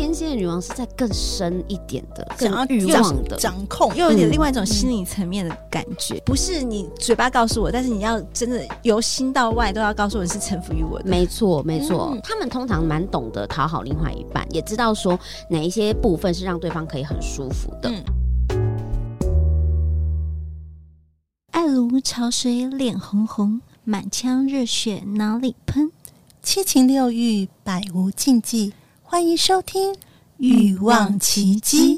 天蝎的女王是在更深一点的，想要欲望的掌控，又有点另外一种心理层面的感觉，嗯、不是你嘴巴告诉我，但是你要真的由心到外都要告诉我是臣服于我的。没错，没错，嗯、他们通常蛮懂得讨好另外一半，也知道说哪一些部分是让对方可以很舒服的。嗯、爱如潮水，脸红红，满腔热血哪里喷？七情六欲，百无禁忌。欢迎收听《欲望奇迹》。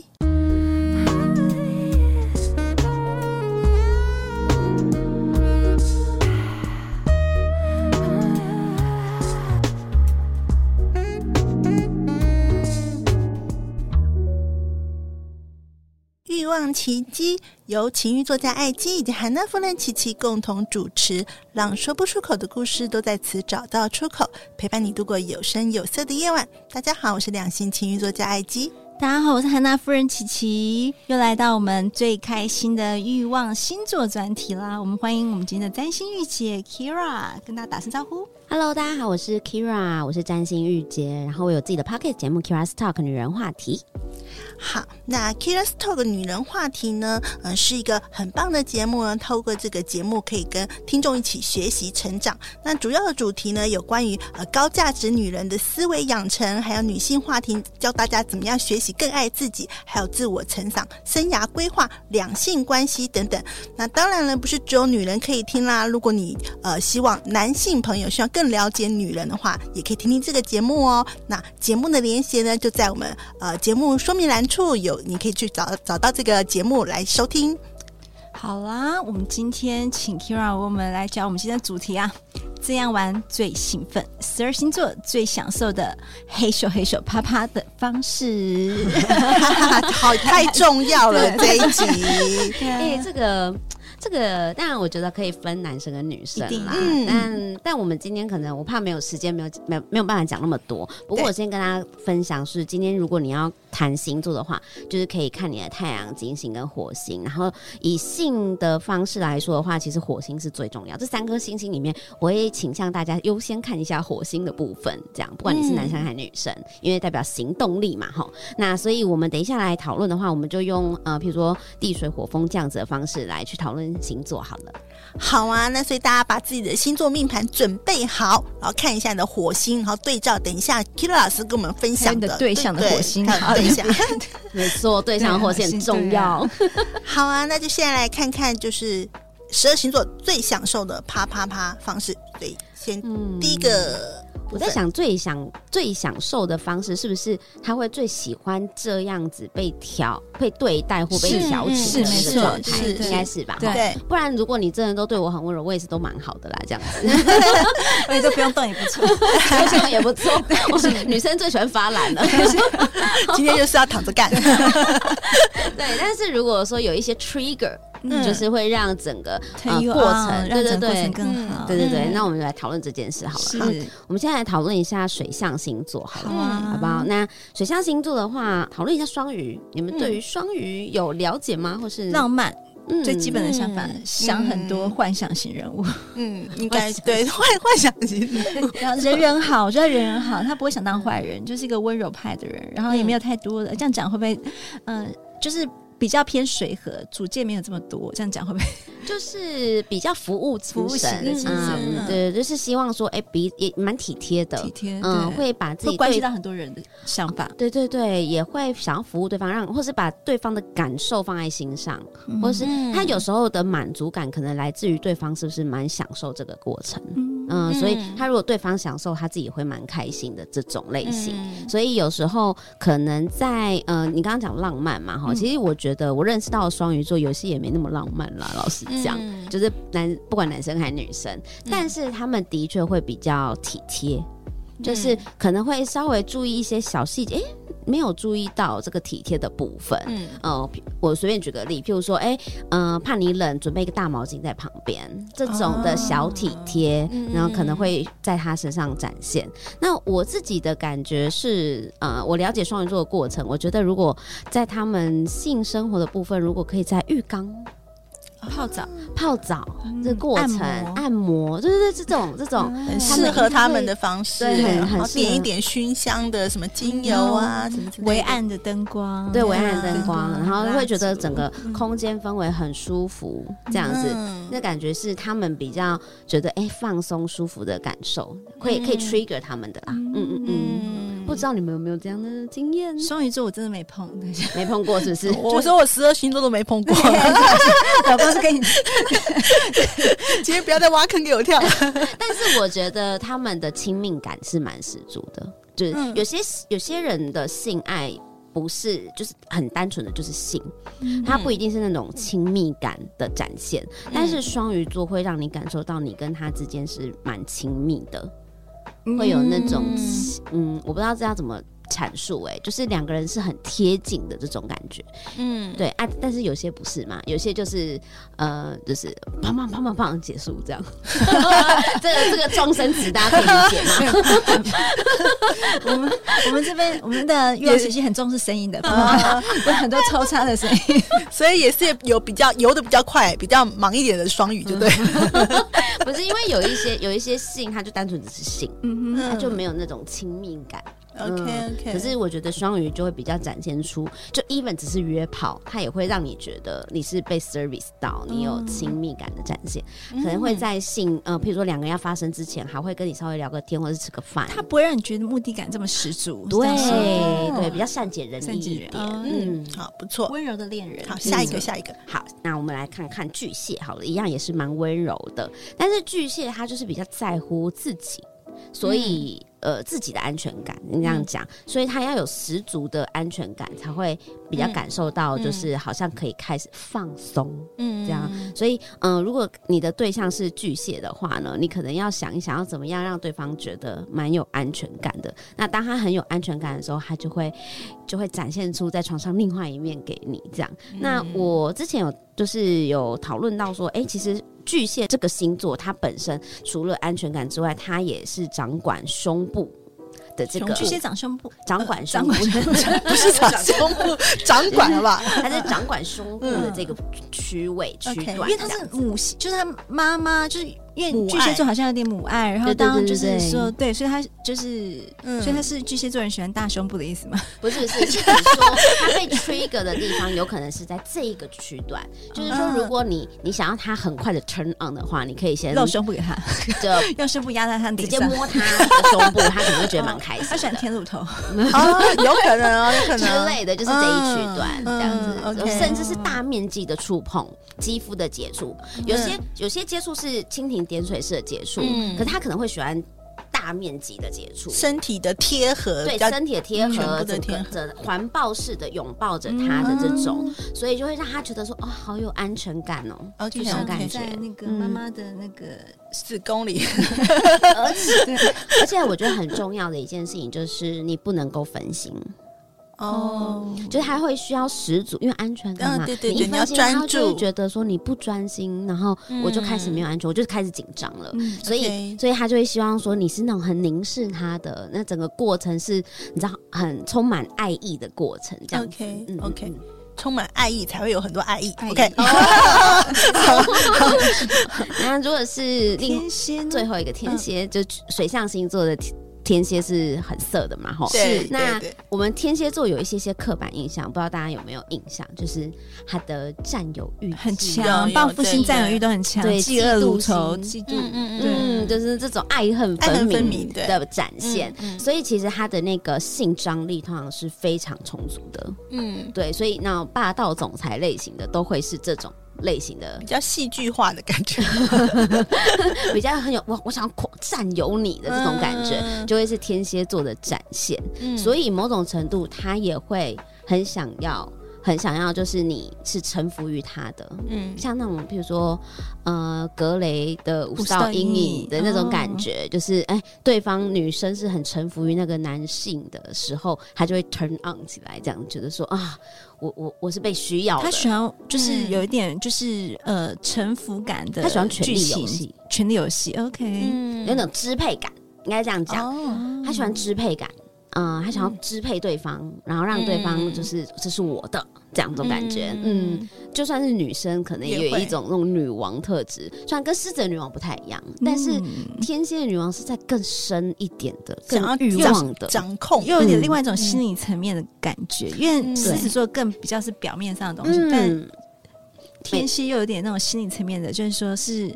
欲望奇迹由情欲作家艾姬以及韩娜夫人琪琪共同主持，让说不出口的故事都在此找到出口，陪伴你度过有声有色的夜晚。大家好，我是两性情欲作家艾姬。大家好，我是韩娜夫人琪琪，又来到我们最开心的欲望星座专题啦。我们欢迎我们今天的占星御姐 Kira 跟大家打声招呼。Hello，大家好，我是 Kira，我是占星御姐，然后我有自己的 Pocket 节目 Kira's Talk 女人话题。好，那 Kira's Talk 女人话题呢，嗯、呃，是一个很棒的节目呢。透过这个节目，可以跟听众一起学习成长。那主要的主题呢，有关于呃高价值女人的思维养成，还有女性话题，教大家怎么样学习更爱自己，还有自我成长、生涯规划、两性关系等等。那当然了，不是只有女人可以听啦。如果你呃希望男性朋友希望更了解女人的话，也可以听听这个节目哦。那节目的连结呢，就在我们呃节目说明栏处有，你可以去找找到这个节目来收听。好啦，我们今天请 Keira 我们来讲我们今天的主题啊，这样玩最兴奋，十二星座最享受的嘿咻嘿咻啪啪的方式，好，太重要了这一集。哎，这个。这个当然，我觉得可以分男生跟女生啦。嗯、但但我们今天可能我怕没有时间，没有没有没有办法讲那么多。不过我先跟大家分享是，今天如果你要谈星座的话，就是可以看你的太阳、金星跟火星。然后以性的方式来说的话，其实火星是最重要。这三颗星星里面，我也倾向大家优先看一下火星的部分。这样，不管你是男生还是女生，因为代表行动力嘛，哈。那所以我们等一下来讨论的话，我们就用呃，譬如说地水火风这样子的方式来去讨论。星座好了，好啊，那所以大家把自己的星座命盘准备好，然后看一下你的火星，然后对照。等一下，Keira 老师跟我们分享的对象的火星，好，等一下，没错，对象的火星很重要。好啊，那就现在来看看，就是十二星座最享受的啪啪啪方式。对，先、嗯、第一个。我在想，最想最享受的方式是不是他会最喜欢这样子被调、被对待或被调情的状态？应该是吧？对，不然如果你真的都对我很温柔，我也是都蛮好的啦，这样子，我也就不用动也不错，不用也不错。我是女生最喜欢发懒了，今天就是要躺着干。对，但是如果说有一些 trigger。嗯，就是会让整个呃过程，对对对，更好，对对对。那我们就来讨论这件事好了。是，我们现在来讨论一下水象星座，好了，好不好？那水象星座的话，讨论一下双鱼。你们对于双鱼有了解吗？或是浪漫？最基本的想法，想很多幻想型人物。嗯，应该对 幻幻想型人人好，我觉得人人好，他不会想当坏人，就是一个温柔派的人。然后也没有太多的，这样讲会不会？嗯，就是。比较偏随和，主见没有这么多，这样讲会不会？就是比较服务服务型的？嗯，对，就是希望说，哎，比也蛮体贴的，体贴，嗯，会把自己关系到很多人的想法，对对对，也会想要服务对方，让或是把对方的感受放在心上，或是他有时候的满足感可能来自于对方是不是蛮享受这个过程，嗯，所以他如果对方享受，他自己会蛮开心的这种类型，所以有时候可能在呃，你刚刚讲浪漫嘛，哈，其实我觉得。我认识到双鱼座有些也没那么浪漫啦，老实讲，嗯、就是男不管男生还是女生，嗯、但是他们的确会比较体贴，嗯、就是可能会稍微注意一些小细节。欸没有注意到这个体贴的部分，嗯，呃，我随便举个例，譬如说，哎，嗯、呃，怕你冷，准备一个大毛巾在旁边，这种的小体贴，哦、然后可能会在他身上展现。嗯、那我自己的感觉是，呃，我了解双鱼座的过程，我觉得如果在他们性生活的部分，如果可以在浴缸。泡澡、泡澡这过程，按摩，对对对，这种这种很适合他们的方式，很很点一点熏香的什么精油啊，什么微暗的灯光，对，微暗灯光，然后会觉得整个空间氛围很舒服，这样子，那感觉是他们比较觉得哎放松舒服的感受，可以可以 trigger 他们的啦，嗯嗯嗯，不知道你们有没有这样的经验？双鱼座我真的没碰，没碰过是不是？我说我十二星座都没碰过。老公是跟你，今天不要再挖坑给我跳。但是我觉得他们的亲密感是蛮十足的，就是有些有些人的性爱不是就是很单纯的就是性，它不一定是那种亲密感的展现。但是双鱼座会让你感受到你跟他之间是蛮亲密的，会有那种嗯，我不知道这要怎么。阐述哎、欸，就是两个人是很贴近的这种感觉，嗯，对啊，但是有些不是嘛，有些就是呃，就是砰砰砰砰砰结束这样，这个这个状声词大家可以理解吗？我们我们这边我们的育儿时期很重视声音的，有很多抽插的声音，所以也是有比较游的比较快、比较忙一点的双语，就对，不是因为有一些有一些性，它就单纯只是性，嗯哼，它就没有那种亲密感。OK OK，可是我觉得双鱼就会比较展现出，就 even 只是约炮，它也会让你觉得你是被 service 到，你有亲密感的展现，可能会在性呃，譬如说两个人要发生之前，还会跟你稍微聊个天，或者是吃个饭，它不会让你觉得目的感这么十足，对对，比较善解人意一点，嗯，好，不错，温柔的恋人。好，下一个，下一个，好，那我们来看看巨蟹，好了，一样也是蛮温柔的，但是巨蟹他就是比较在乎自己，所以。呃，自己的安全感，你这样讲，嗯、所以他要有十足的安全感，才会比较感受到，就是好像可以开始放松，嗯，这样。所以，嗯、呃，如果你的对象是巨蟹的话呢，你可能要想一想，要怎么样让对方觉得蛮有安全感的。那当他很有安全感的时候，他就会就会展现出在床上另外一面给你，这样。嗯、那我之前有就是有讨论到说，哎、欸，其实。巨蟹这个星座，它本身除了安全感之外，它也是掌管胸部的这个。巨蟹长胸部，掌管胸部，呃、不是长胸部，掌管了吧？它是掌管胸部的这个区位区段，因为它是母系，就是他妈妈就是。因为巨蟹座好像有点母爱，然后当就是说对，所以他就是，所以他是巨蟹座人喜欢大胸部的意思吗？不是，是是说他被 trigger 的地方有可能是在这一个区段，就是说如果你你想要他很快的 turn on 的话，你可以先露胸部给他，就用胸部压在他直接摸他的胸部，他可能会觉得蛮开心。他喜欢天乳头 有可能哦，有可能之类的，就是这一区段这样子，甚至是大面积的触碰，肌肤的接触，有些有些接触是蜻蜓点水式的接触，嗯、可是他可能会喜欢大面积的接触，身体的贴合，对，身体的贴合，整个的环抱式的拥抱着他的这种，嗯、所以就会让他觉得说，哦，好有安全感哦，哦，这种感觉，在那个妈妈的那个子宫里，而且而且我觉得很重要的一件事情就是你不能够分心。哦，就是他会需要十足，因为安全感嘛。对对对，你要专注，会觉得说你不专心，然后我就开始没有安全，我就开始紧张了。所以，所以他就会希望说你是那种很凝视他的，那整个过程是你知道很充满爱意的过程，这样。OK，OK，充满爱意才会有很多爱意。OK，那如果是天蝎，最后一个天蝎，就水象星座的。天蝎是很色的嘛，吼。是。那我们天蝎座有一些些刻板印象，不知道大家有没有印象？就是他的占有欲很强，报复性占有欲都很强，对，嫉恶如仇，嫉妒，嗯嗯，就是这种爱恨分明的展现。所以其实他的那个性张力通常是非常充足的，嗯，对。所以那霸道总裁类型的都会是这种。类型的。比较戏剧化的感觉，比较很有我我想要占有你的这种感觉，嗯、就会是天蝎座的展现。嗯、所以某种程度，他也会很想要，很想要，就是你是臣服于他的。嗯，像那种比如说，呃，格雷的五十道阴影的那种感觉，就是哎、欸，对方女生是很臣服于那个男性的时候，他就会 turn on 起来，这样觉得说啊。我我我是被需要的，他喜欢就是有一点就是呃臣服感的，他喜欢权力游戏，权力游戏，OK，有那种支配感，应该这样讲，他喜欢支配感，嗯、呃，他想要支配对方，嗯、然后让对方就是、嗯、这是我的这样一种感觉。嗯，嗯，就算是女生，可能也有一种那种女王特质，虽然跟狮子的女王不太一样，嗯、但是天蝎的女王是在更深一点的，想要欲望的掌控，又有点另外一种心理层面的感觉。嗯、因为狮子座更比较是表面上的东西，嗯、但天蝎又有点那种心理层面的，就是说是。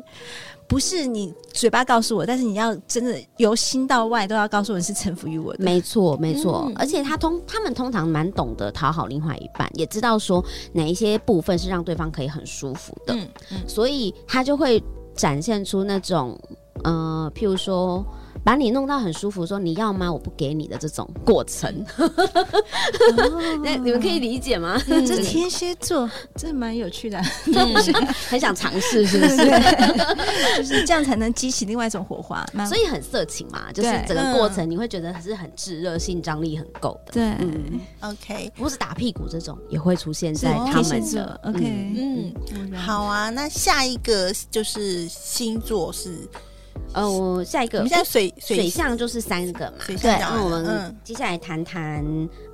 不是你嘴巴告诉我，但是你要真的由心到外都要告诉我，是臣服于我的。没错，没错。嗯、而且他通他们通常蛮懂得讨好另外一半，也知道说哪一些部分是让对方可以很舒服的，嗯嗯、所以他就会展现出那种呃，譬如说。把你弄到很舒服，说你要吗？我不给你的这种过程，那你们可以理解吗？这天蝎座这蛮有趣的，很想尝试，是不是？就是这样才能激起另外一种火花，所以很色情嘛。就是整个过程你会觉得是很炙热，性张力很够的。对，OK，不是打屁股这种也会出现在他们的。OK，嗯，好啊。那下一个就是星座是。呃，我下一个，我们现在水水象就是三个嘛，对，那我们接下来谈谈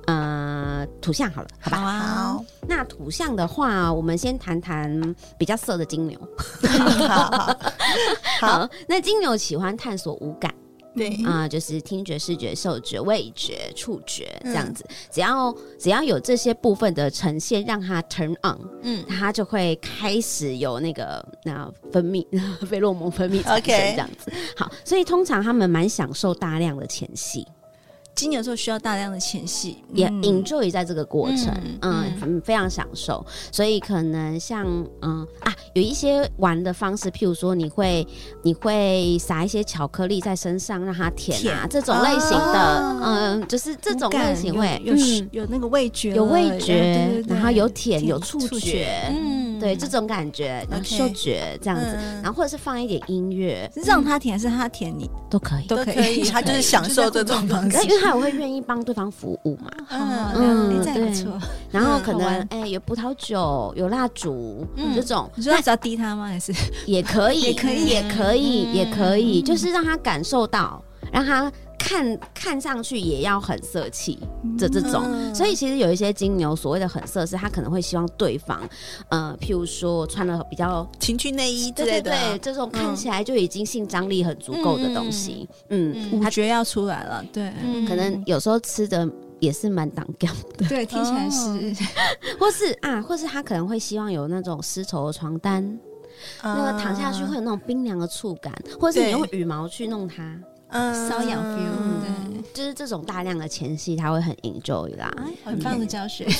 呃土象好了，好吧？好，那土象的话，我们先谈谈比较色的金牛。好，好，那金牛喜欢探索五感。对。啊、呃，就是听觉、视觉、嗅觉、味觉、触觉这样子，嗯、只要只要有这些部分的呈现，让它 turn on，嗯，它就会开始有那个那分泌 费洛蒙分泌产生这样子。好，所以通常他们蛮享受大量的前戏。金牛座需要大量的前戏，也 enjoy 在这个过程，嗯，嗯，非常享受。所以可能像嗯啊，有一些玩的方式，譬如说你会你会撒一些巧克力在身上让它舔啊，这种类型的，嗯，就是这种类型会有有那个味觉，有味觉，然后有舔有触觉，嗯，对，这种感觉，然后嗅觉这样子，然后或者是放一点音乐，让他舔还，是他舔你。都可以，都可以，他 就是享受这种方式。他也会愿意帮对方服务嘛？嗯，对。然后可能哎，有葡萄酒，有蜡烛，这种，你说只要滴他吗？还是？也可以，也可以，也可以，也可以，就是让他感受到，让他看看上去也要很色气的这种。所以其实有一些金牛所谓的很色，是他可能会希望对方，呃，譬如说穿了比较情趣内衣之类的，对，这种看起来就已经性张力很足够的东西，嗯，他觉要出来了，对。可能有时候吃的也是蛮挡掉的，对，听起来是，或是啊，或是他可能会希望有那种丝绸的床单，那个躺下去会有那种冰凉的触感，或者是你用羽毛去弄它，嗯，瘙痒 feel，对，就是这种大量的前戏，他会很 enjoy 啦，很棒的教学，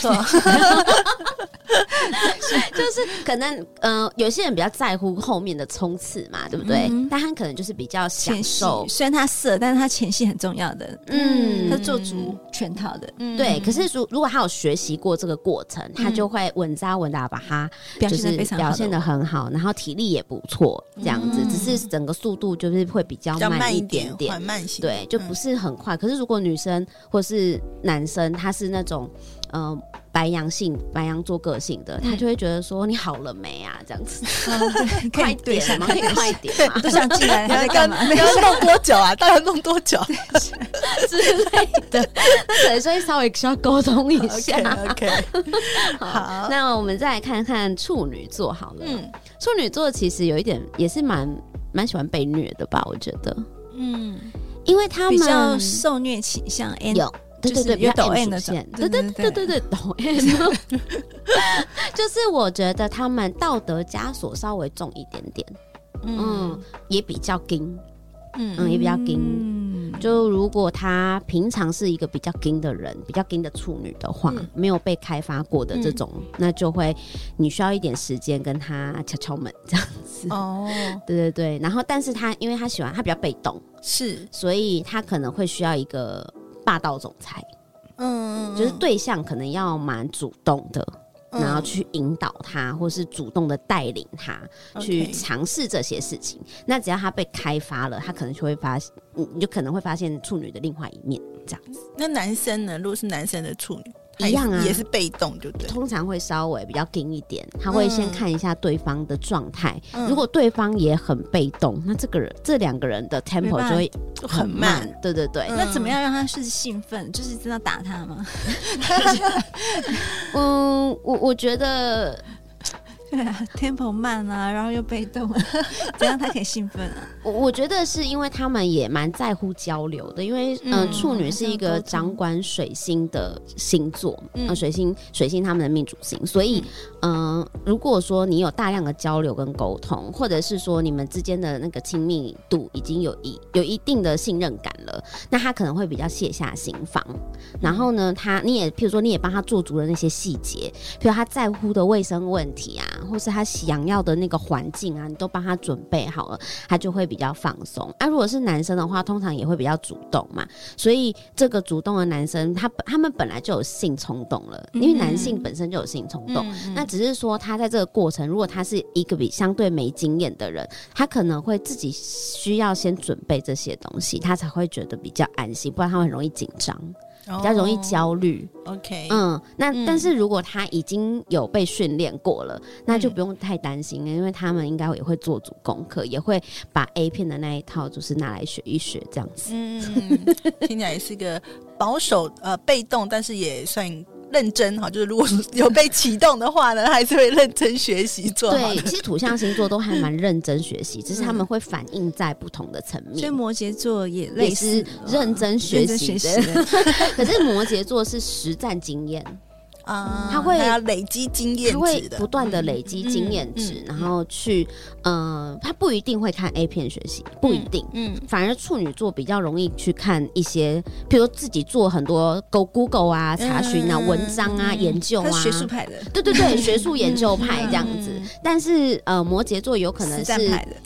就是可能，呃，有些人比较在乎后面的冲刺嘛，对不对？但他可能就是比较享受，虽然他色，但是他前戏很重要的，嗯，他做足全套的，对。可是如如果他有学习过这个过程，他就会稳扎稳打把它就是表现的很好，然后体力也不错，这样子。只是整个速度就是会比较慢一点点，缓慢型，对，就不是很快。可是如果女生或是男生，他是那种。嗯，白羊性、白羊座个性的，他就会觉得说：“你好了没啊？”这样子，快点嘛，可以快点嘛，都想进来，还在干嘛？要弄多久啊？大概弄多久 之类的？那可能所以稍微需要沟通一下。OK，好，那我们再来看看处女座好了。嗯，处女座其实有一点也是蛮蛮喜欢被虐的吧？我觉得，嗯，因为他们比较受虐倾向，有。对对对，比较抖 N 的线，对对对对对，抖 N，就是我觉得他们道德枷锁稍微重一点点，嗯，也比较硬，嗯嗯，也比较硬。就如果他平常是一个比较硬的人，比较硬的处女的话，没有被开发过的这种，那就会你需要一点时间跟他敲敲门这样子。哦，对对对，然后但是他因为他喜欢他比较被动，是，所以他可能会需要一个。霸道总裁，嗯，就是对象可能要蛮主动的，嗯、然后去引导他，或是主动的带领他、嗯、去尝试这些事情。那只要他被开发了，他可能就会发现，你就可能会发现处女的另外一面，这样子。那男生呢？如果是男生的处女，一样啊，也是被动，对不对？通常会稍微比较硬一点，他会先看一下对方的状态。嗯、如果对方也很被动，那这个人这两个人的 tempo 就会很慢。很慢对对对，嗯、那怎么样让他是兴奋？就是真的打他吗？嗯，我我觉得。对啊，tempo 慢啊，然后又被动，这样他可以兴奋啊？我我觉得是因为他们也蛮在乎交流的，因为嗯、呃，处女是一个掌管水星的星座，嗯、呃，水星水星他们的命主星，所以嗯、呃，如果说你有大量的交流跟沟通，或者是说你们之间的那个亲密度已经有一有一定的信任感了，那他可能会比较卸下心防，然后呢，他你也譬如说你也帮他做足了那些细节，譬如他在乎的卫生问题啊。或是他想要的那个环境啊，你都帮他准备好了，他就会比较放松。啊，如果是男生的话，通常也会比较主动嘛。所以这个主动的男生，他他们本来就有性冲动了，因为男性本身就有性冲动。那只是说他在这个过程，如果他是一个比相对没经验的人，他可能会自己需要先准备这些东西，他才会觉得比较安心，不然他会很容易紧张。比较容易焦虑。Oh, OK，嗯，那、嗯、但是如果他已经有被训练过了，那就不用太担心了，嗯、因为他们应该也会做足功课，也会把 A 片的那一套就是拿来学一学这样子。嗯，听起来也是一个保守呃被动，但是也算。认真哈，就是如果有被启动的话呢，还是会认真学习做。对，其实土象星座都还蛮认真学习，只是他们会反映在不同的层面。所以摩羯座也类似认真学习的，可是摩羯座是实战经验。啊，他会累积经验值，他会不断的累积经验值，然后去，呃，他不一定会看 A 片学习，不一定，嗯，反而处女座比较容易去看一些，比如自己做很多 Go Google 啊，查询啊，文章啊，研究啊，学术派的，对对对，学术研究派这样子。但是呃，摩羯座有可能是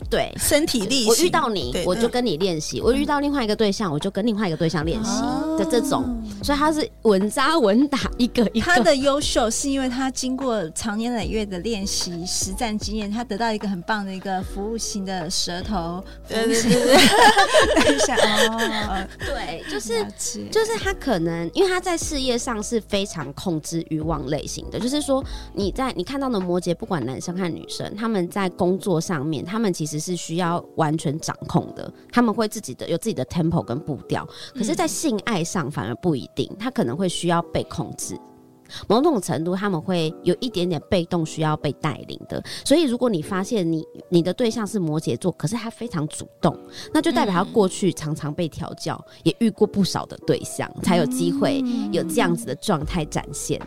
对。身体力行，我遇到你，我就跟你练习；我遇到另外一个对象，我就跟另外一个对象练习的这种，所以他是稳扎稳打，一个一个。的优秀是因为他经过长年累月的练习、实战经验，他得到一个很棒的一个服务型的舌头。对对对对，等一下哦，对，就是就是他可能因为他在事业上是非常控制欲望类型的，就是说你在你看到的摩羯，不管男生和女生，他们在工作上面，他们其实是需要完全掌控的，他们会自己的有自己的 tempo 跟步调，可是，在性爱上反而不一定，他可能会需要被控制。某种程度，他们会有一点点被动，需要被带领的。所以，如果你发现你你的对象是摩羯座，可是他非常主动，那就代表他过去常常被调教，也遇过不少的对象，才有机会有这样子的状态展现。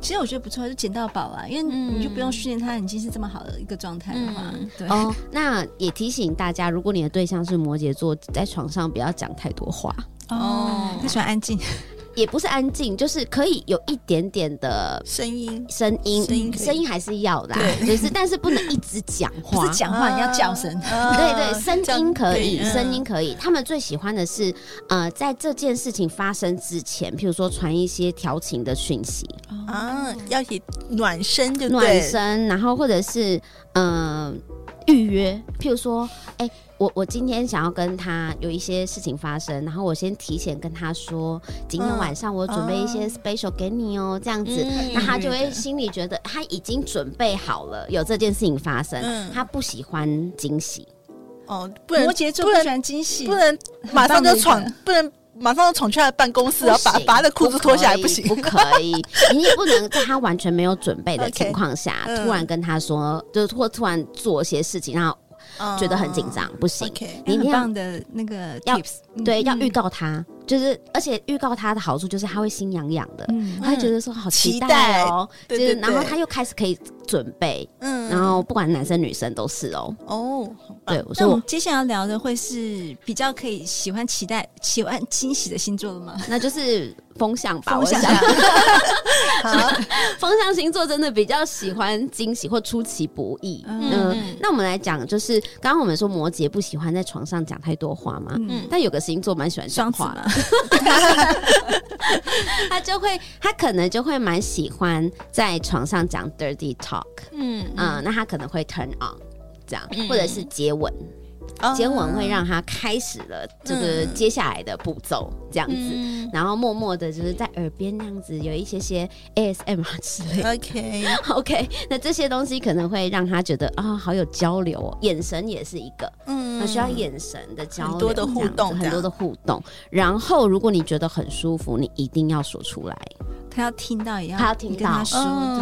其实我觉得不错，就捡到宝啊，因为你就不用训练他，已经是这么好的一个状态的话，对。哦，那也提醒大家，如果你的对象是摩羯座，在床上不要讲太多话哦，他喜欢安静。也不是安静，就是可以有一点点的声音，声音，声音，声音还是要啦，就是但是不能一直讲话，讲话你要叫声，对对，声音可以，声音可以。他们最喜欢的是，呃，在这件事情发生之前，譬如说传一些调情的讯息。啊，要以暖身就暖身，然后或者是嗯预约，譬如说，哎。我我今天想要跟他有一些事情发生，然后我先提前跟他说，今天晚上我准备一些 special 给你哦，这样子，那他就会心里觉得他已经准备好了有这件事情发生，他不喜欢惊喜。哦，摩羯座不喜欢惊喜，不能马上就闯，不能马上就闯去他的办公室，然后把把他的裤子脱下来，不行，不可以，你也不能在他完全没有准备的 情况下，突然跟他说，就是或突然做一些事情，然后。觉得很紧张，不行。你很棒的那个 tips，对，要预告他，就是而且预告他的好处就是他会心痒痒的，他会觉得说好期待哦，就是然后他又开始可以准备，嗯，然后不管男生女生都是哦，哦，对，所以我们接下来要聊的会是比较可以喜欢期待、喜欢惊喜的星座了吗？那就是。风象吧，风象。好，风象星座真的比较喜欢惊喜或出其不意。嗯，嗯，那我们来讲，就是刚刚我们说摩羯不喜欢在床上讲太多话嘛，嗯，但有个星座蛮喜欢讲话的，他就会，他可能就会蛮喜欢在床上讲 dirty talk。嗯，嗯，那他可能会 turn on 这样，或者是接吻。接吻会让他开始了这个接下来的步骤，这样子，嗯、然后默默的就是在耳边那样子有一些些 ASMR 之类的。OK OK，那这些东西可能会让他觉得啊，好有交流哦，眼神也是一个，嗯，他需要眼神的交流，很多的互动，很多的互动。然后，如果你觉得很舒服，你一定要说出来。他要听到一样，他要听到，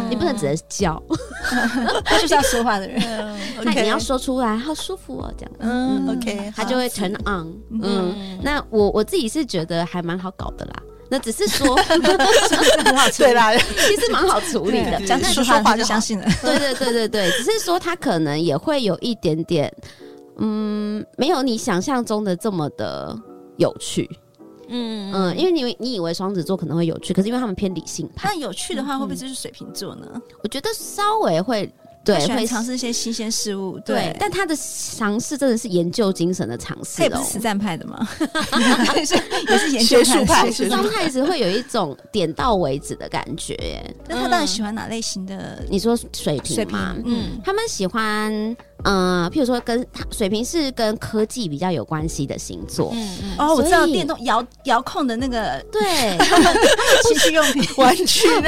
你不能只是叫，他就是要说话的人。那你要说出来，好舒服哦，这样。嗯，OK，他就会 turn on。嗯，那我我自己是觉得还蛮好搞的啦。那只是说，很好，对啦，其实蛮好处理的。讲说说话就相信了。对对对对对，只是说他可能也会有一点点，嗯，没有你想象中的这么的有趣。嗯嗯，因为你你以为双子座可能会有趣，可是因为他们偏理性派。那有趣的话，会不会就是水瓶座呢？我觉得稍微会。对，会尝试一些新鲜事物。对，对但他的尝试真的是研究精神的尝试哦。他是实战派的吗？也 是也是研究派。双太子会有一种点到为止的感觉耶。那他到底喜欢哪类型的？你说水瓶吗？嗯，他们喜欢。嗯，譬如说，跟水瓶是跟科技比较有关系的星座。嗯嗯。哦，我知道电动遥遥控的那个，对，情趣用品、玩具。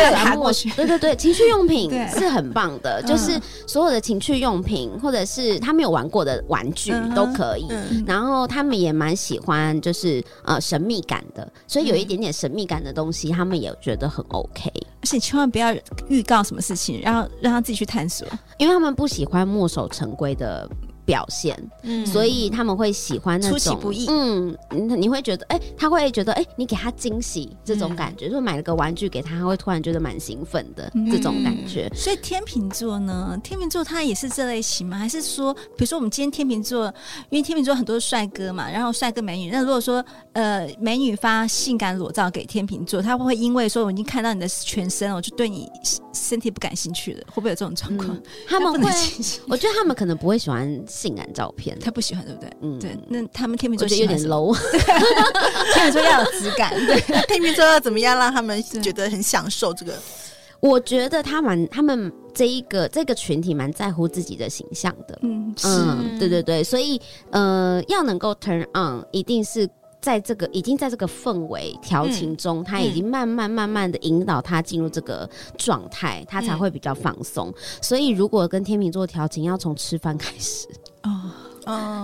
对对对，情趣用品是很棒的，就是所有的情趣用品，或者是他没有玩过的玩具都可以。然后他们也蛮喜欢，就是呃神秘感的，所以有一点点神秘感的东西，他们也觉得很 OK。而且千万不要预告什么事情，然后让他自己去探索，因为他们不喜欢墨守成规的。表现，嗯，所以他们会喜欢那种出其不意，嗯，你会觉得，哎、欸，他会觉得，哎、欸，你给他惊喜这种感觉，就、嗯、买了个玩具给他，他会突然觉得蛮兴奋的、嗯、这种感觉。所以天秤座呢，天秤座他也是这类型吗？还是说，比如说我们今天天秤座，因为天秤座很多帅哥嘛，然后帅哥美女，那如果说呃美女发性感裸照给天秤座，他会不会因为说我已经看到你的全身了，我就对你 身体不感兴趣了？会不会有这种状况、嗯？他们会，我觉得他们可能不会喜欢。性感照片，他不喜欢，对不对？嗯，对。那他们天秤座有点 low，天秤座要有质感。对，天秤座要怎么样让他们觉得很享受？这个，我觉得他蛮他们这一个这个群体蛮在乎自己的形象的。嗯嗯，对对对，所以呃，要能够 turn on，一定是。在这个已经在这个氛围调情中，嗯、他已经慢慢慢慢的引导他进入这个状态，嗯、他才会比较放松。所以，如果跟天秤座调情，要从吃饭开始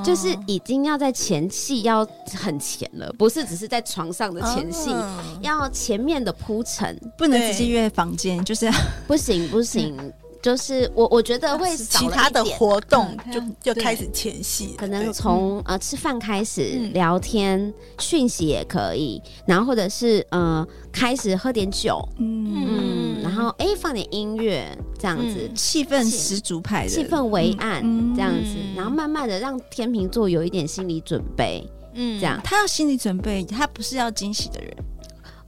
就是已经要在前戏要很前了，不是只是在床上的前戏，哦、要前面的铺陈，不能直接约房间，就是不行不行。嗯 就是我，我觉得会其他的活动就就开始前戏，可能从呃吃饭开始聊天，讯息也可以，然后或者是呃开始喝点酒，嗯，然后哎放点音乐这样子，气氛十足派的，气氛为暗这样子，然后慢慢的让天秤座有一点心理准备，嗯，这样。他要心理准备，他不是要惊喜的人，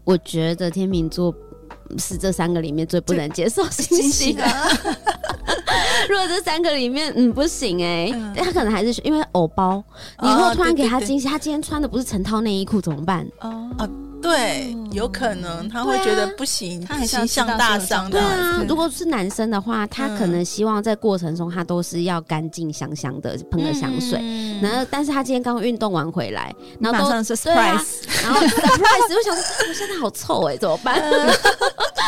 我觉得天秤座。是这三个里面最不能接受惊喜的。如果这三个里面，嗯，不行哎、欸，嗯、他可能还是因为偶包。你如果突然给他惊喜，哦、对对对，他今天穿的不是成套内衣裤怎么办？哦。啊对，有可能他会觉得不行，他很形象大伤的。对啊，如果是男生的话，他可能希望在过程中他都是要干净香香的，喷个香水。然后，但是他今天刚运动完回来，然后都是 surprise，然后 surprise，我想说我现在好臭哎，怎么办？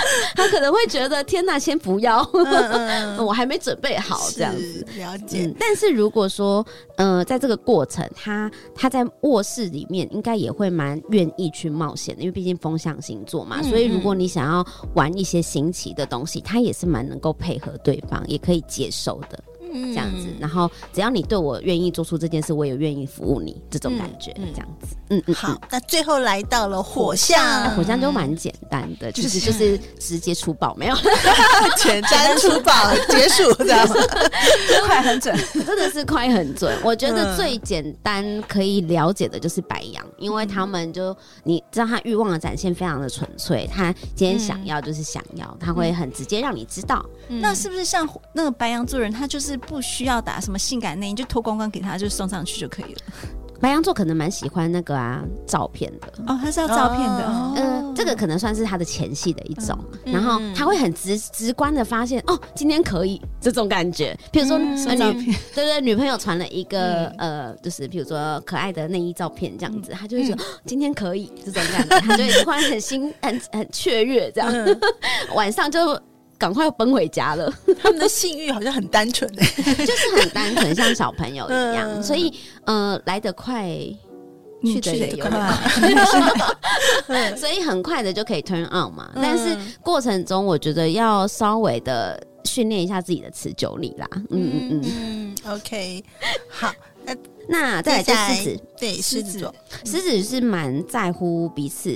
他可能会觉得天哪，先不要，我还没准备好这样子。了解。但是如果说，呃，在这个过程，他他在卧室里面应该也会蛮愿意去冒险的。因为毕竟风象星座嘛，嗯、所以如果你想要玩一些新奇的东西，他也是蛮能够配合对方，也可以接受的。这样子，然后只要你对我愿意做出这件事，我也愿意服务你，这种感觉，这样子，嗯嗯。好，那最后来到了火象，火象就蛮简单的，其实 就是直接出宝，没有。简单出宝结束，这样。子，快很准，真的是快很准。我觉得最简单可以了解的就是白羊，因为他们就你知道他欲望的展现非常的纯粹，他今天想要就是想要，他会很直接让你知道。那是不是像那个白羊座人，他就是？不需要打什么性感内衣，就脱光光给他，就送上去就可以了。白羊座可能蛮喜欢那个啊照片的。哦，他是要照片的，哦、呃，这个可能算是他的前戏的一种，嗯、然后他会很直直观的发现哦，今天可以这种感觉，比如说、嗯、呃、照女对对，女朋友传了一个、嗯、呃，就是比如说可爱的内衣照片这样子，他就会说、今天可以这种感觉，他就会突然很心很很雀跃这样，嗯、晚上就。赶快要奔回家了，他们的性欲好像很单纯，就是很单纯，像小朋友一样，嗯、所以呃来得快，去得也快，所以很快的就可以 turn on 嘛。嗯、但是过程中，我觉得要稍微的训练一下自己的持久力啦。嗯。嗯嗯，嗯，OK，好。那再来就狮子，对狮子座，狮子是蛮在乎彼此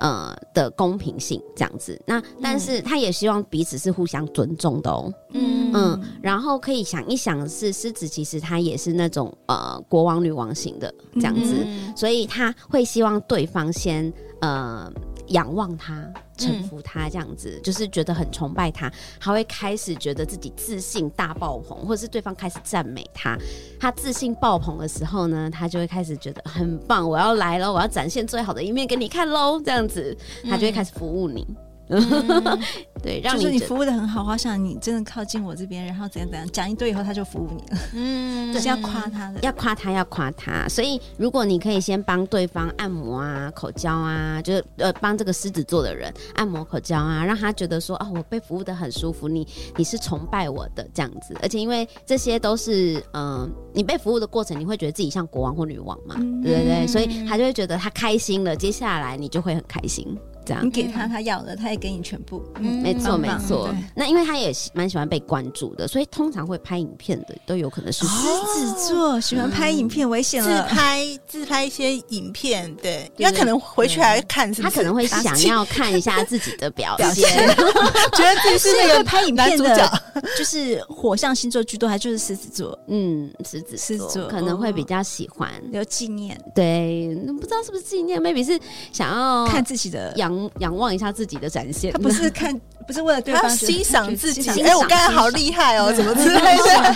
呃的公平性这样子。那但是他也希望彼此是互相尊重的哦。嗯嗯，然后可以想一想，是狮子其实他也是那种呃国王女王型的这样子，嗯、所以他会希望对方先呃。仰望他，臣服他，这样子、嗯、就是觉得很崇拜他，他会开始觉得自己自信大爆棚，或者是对方开始赞美他，他自信爆棚的时候呢，他就会开始觉得很棒，我要来了，我要展现最好的一面给你看喽，这样子，他就会开始服务你。嗯嗯，对，让你就是你服务的很好，好想你真的靠近我这边，然后怎样怎样讲一堆以后，他就服务你了。嗯，就是要夸他的，要夸他，要夸他。所以，如果你可以先帮对方按摩啊、口交啊，就是呃，帮这个狮子座的人按摩口交啊，让他觉得说哦，我被服务的很舒服，你你是崇拜我的这样子。而且，因为这些都是嗯、呃，你被服务的过程，你会觉得自己像国王或女王嘛，嗯、对不对？所以他就会觉得他开心了，接下来你就会很开心。你给他，他要的，他也给你全部。嗯，没错没错。那因为他也蛮喜欢被关注的，所以通常会拍影片的都有可能是狮子座，喜欢拍影片，危险了。自拍自拍一些影片，对，他可能回去还看，他可能会想要看一下自己的表现，觉得自己是那个拍影片的，就是火象星座居多，还就是狮子座。嗯，狮子狮子座。可能会比较喜欢。留纪念。对，不知道是不是纪念，maybe 是想要看自己的养。仰望一下自己的展现，他不是看，不是为了对方欣赏自己。哎，我刚才好厉害哦，怎么之类的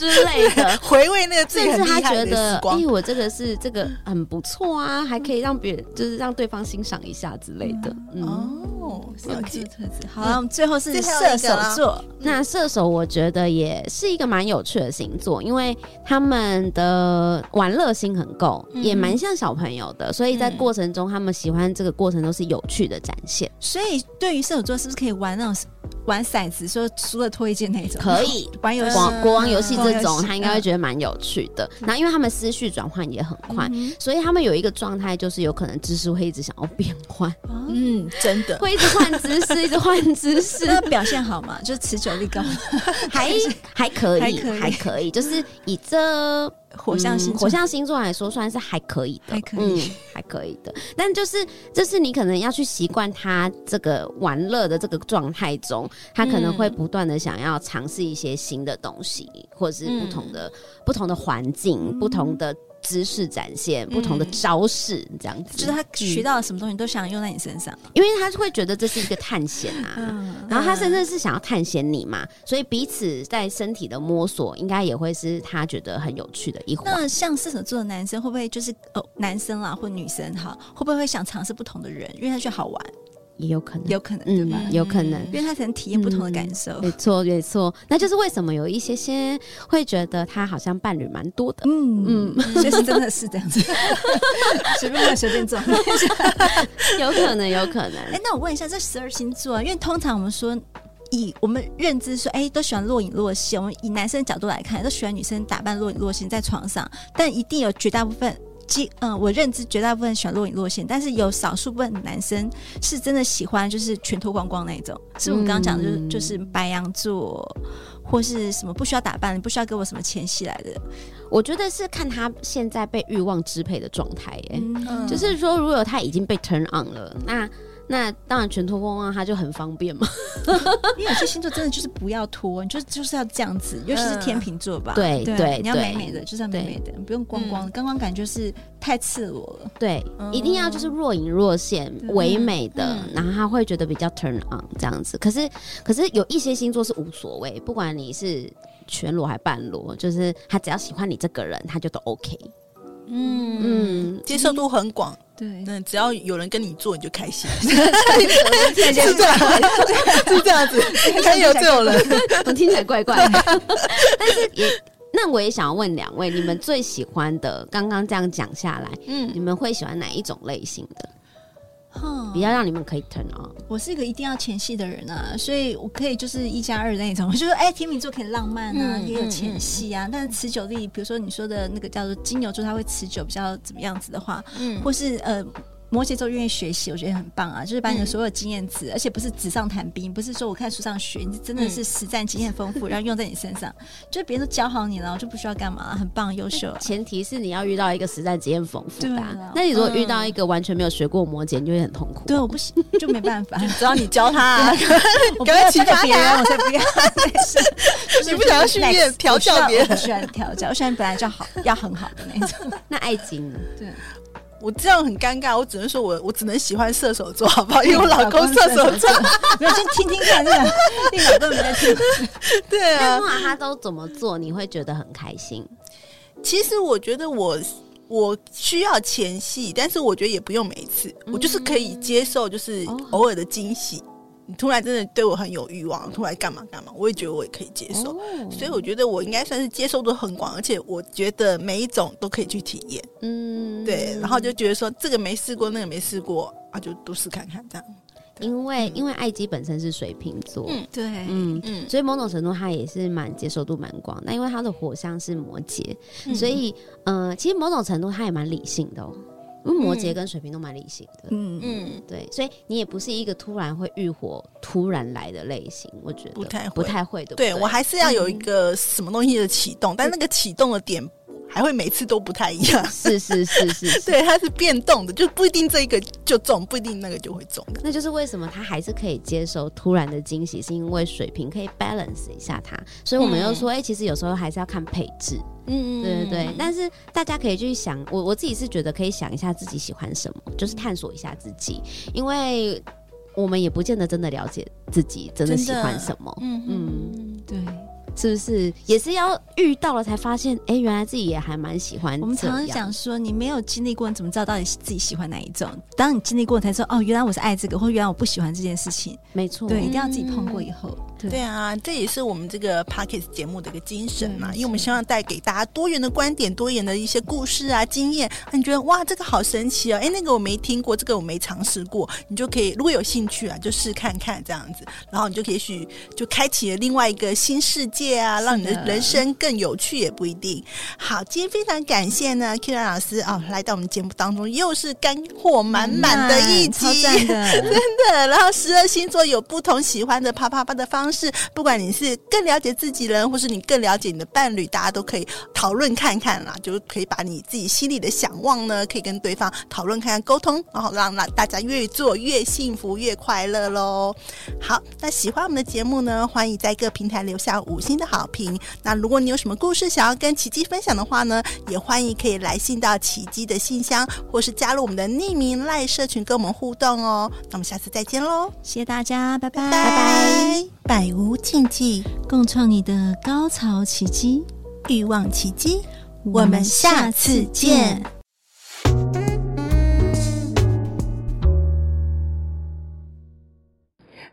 之类的，回味那个自己很厉害的时光。我这个是这个很不错啊，还可以让别人就是让对方欣赏一下之类的。哦，特质特质。好了，我们最后是射手座。那射手我觉得也是一个蛮有趣的星座，因为他们的玩乐心很够，也蛮像小朋友的，所以在过程中他们喜欢这个过程都是有趣的展现。所以对于射手座，是不是可以玩那种玩骰子，说输了脱一件那种？可以 玩游戏，国王游戏这种，他应该会觉得蛮有趣的。然后因为他们思绪转换也很快，所以他们有一个状态，就是有可能知识会一直想要变换。嗯，真的会一直换姿势，一直换姿势。那表现好嘛？就是持久力高，还 还可以，还可以，就是以这。火象星座、嗯、火象星座来说，算是还可以的，还可以，嗯、还可以的。但就是，这是你可能要去习惯他这个玩乐的这个状态中，他可能会不断的想要尝试一些新的东西，嗯、或者是不同的、嗯、不同的环境、嗯、不同的。姿势展现不同的招式，这样子，就是他学到了什么东西都想用在你身上，因为他会觉得这是一个探险啊，然后他甚至是想要探险你嘛，所以彼此在身体的摸索，应该也会是他觉得很有趣的一环。那像射手座的男生会不会就是哦，男生啦或女生哈，会不会会想尝试不同的人，因为他觉得好玩？也有可能，有可能，对吧？有可能，因为他才能体验不同的感受。没错，没错，那就是为什么有一些些会觉得他好像伴侣蛮多的。嗯嗯，所以是真的是这样子，随便随便做，有可能，有可能。哎，那我问一下，这十二星座，啊因为通常我们说以我们认知说，哎，都喜欢若隐若现。我们以男生的角度来看，都喜欢女生打扮若隐若现在床上，但一定有绝大部分。嗯，我认知绝大部分喜欢若隐若现，但是有少数部分男生是真的喜欢，就是全脱光光那种。是我们刚刚讲的，就是就是白羊座或是什么不需要打扮，不需要给我什么前戏来的。我觉得是看他现在被欲望支配的状态，哎，就是说，如果他已经被 turn on 了，那。那当然，全脱光光，它就很方便嘛。因为有些星座真的就是不要脱，你就就是要这样子，尤其是天秤座吧。对对，你要美美的，就是要美美的，不用光光，光光感觉是太赤裸了。对，一定要就是若隐若现、唯美的，然后他会觉得比较 turn on 这样子。可是，可是有一些星座是无所谓，不管你是全裸还半裸，就是他只要喜欢你这个人，他就都 OK。嗯嗯，接受度很广。对，那只要有人跟你做，你就开心。是这样，是这样子，该有这种人，我听起来怪怪的。但是也，那我也想要问两位，你们最喜欢的，刚刚这样讲下来，嗯，你们会喜欢哪一种类型的？比较让你们可以 turn on。我是一个一定要前戏的人啊，所以我可以就是一加二那种，就是哎，天秤座可以浪漫啊，也有前戏啊，但是持久力，比如说你说的那个叫做金牛座，他会持久，比较怎么样子的话，嗯，或是呃。摩羯座愿意学习，我觉得很棒啊！就是把你的所有经验值，嗯、而且不是纸上谈兵，不是说我看书上学，你真的是实战经验丰富，嗯、然后用在你身上。就是别人都教好你了，我就不需要干嘛，很棒，优秀。前提是你要遇到一个实战经验丰富的。了那你如果遇到一个完全没有学过摩羯，你就会很痛苦。对，我不行，就没办法。只要你教他、啊，我 不要欺负别人，我才不要。你不想要训练调教别人？我喜欢调教，我喜欢本来就好，要很好的那种。那爱情呢？对。我这样很尴尬，我只能说我我只能喜欢射手座，好不好？因为我老公射手座，没有先听听看这个，你老公没在听。对啊，那他都怎么做，你会觉得很开心？其实我觉得我我需要前戏，但是我觉得也不用每一次，嗯、我就是可以接受，就是偶尔的惊喜。哦你突然真的对我很有欲望，突然干嘛干嘛，我也觉得我也可以接受，哦、所以我觉得我应该算是接受度很广，而且我觉得每一种都可以去体验，嗯，对，然后就觉得说这个没试过，那个没试过啊，就都试看看这样。因为、嗯、因为艾姬本身是水瓶座，嗯，对，嗯嗯，所以某种程度他也是蛮接受度蛮广。那因为他的火象是摩羯，嗯、所以呃，其实某种程度他也蛮理性的哦。因为摩羯跟水瓶都蛮理性的，嗯嗯，对，所以你也不是一个突然会欲火突然来的类型，我觉得不太不太会的。对，我还是要有一个什么东西的启动，但那个启动的点还会每次都不太一样。是是是是，对，它是变动的，就不一定这一个就中，不一定那个就会中。那就是为什么他还是可以接受突然的惊喜，是因为水平可以 balance 一下它。所以我们又说，哎，其实有时候还是要看配置。嗯，对对对，但是大家可以去想，我我自己是觉得可以想一下自己喜欢什么，就是探索一下自己，因为我们也不见得真的了解自己真的喜欢什么。嗯嗯，对。是不是也是要遇到了才发现？哎、欸，原来自己也还蛮喜欢。我们常常讲说，你没有经历过，你怎么知道到底是自己喜欢哪一种？当你经历过，才说哦，原来我是爱这个，或原来我不喜欢这件事情。没错，对，一定要自己碰过以后。嗯对，对啊，这也是我们这个 Podcast 节目的一个精神嘛，因为我们希望带给大家多元的观点、多元的一些故事啊、经验。你觉得哇，这个好神奇哦！哎，那个我没听过，这个我没尝试过，你就可以如果有兴趣啊，就试看看这样子，然后你就也许就开启了另外一个新世界啊，让你的人生更有趣也不一定。好，今天非常感谢呢，Kyria 老师啊，来到我们节目当中，又是干货满满的一集，真的。然后十二星座有不同喜欢的啪啪啪的方式。方式，不管你是更了解自己人，或是你更了解你的伴侣，大家都可以讨论看看啦，就可以把你自己心里的想望呢，可以跟对方讨论看看，沟通，然后让让大家越做越幸福，越快乐喽。好，那喜欢我们的节目呢，欢迎在各平台留下五星的好评。那如果你有什么故事想要跟奇迹分享的话呢，也欢迎可以来信到奇迹的信箱，或是加入我们的匿名赖社群跟我们互动哦。那我们下次再见喽，谢谢大家，拜拜，拜拜。百无禁忌，共创你的高潮奇迹，欲望奇迹。我们下次见。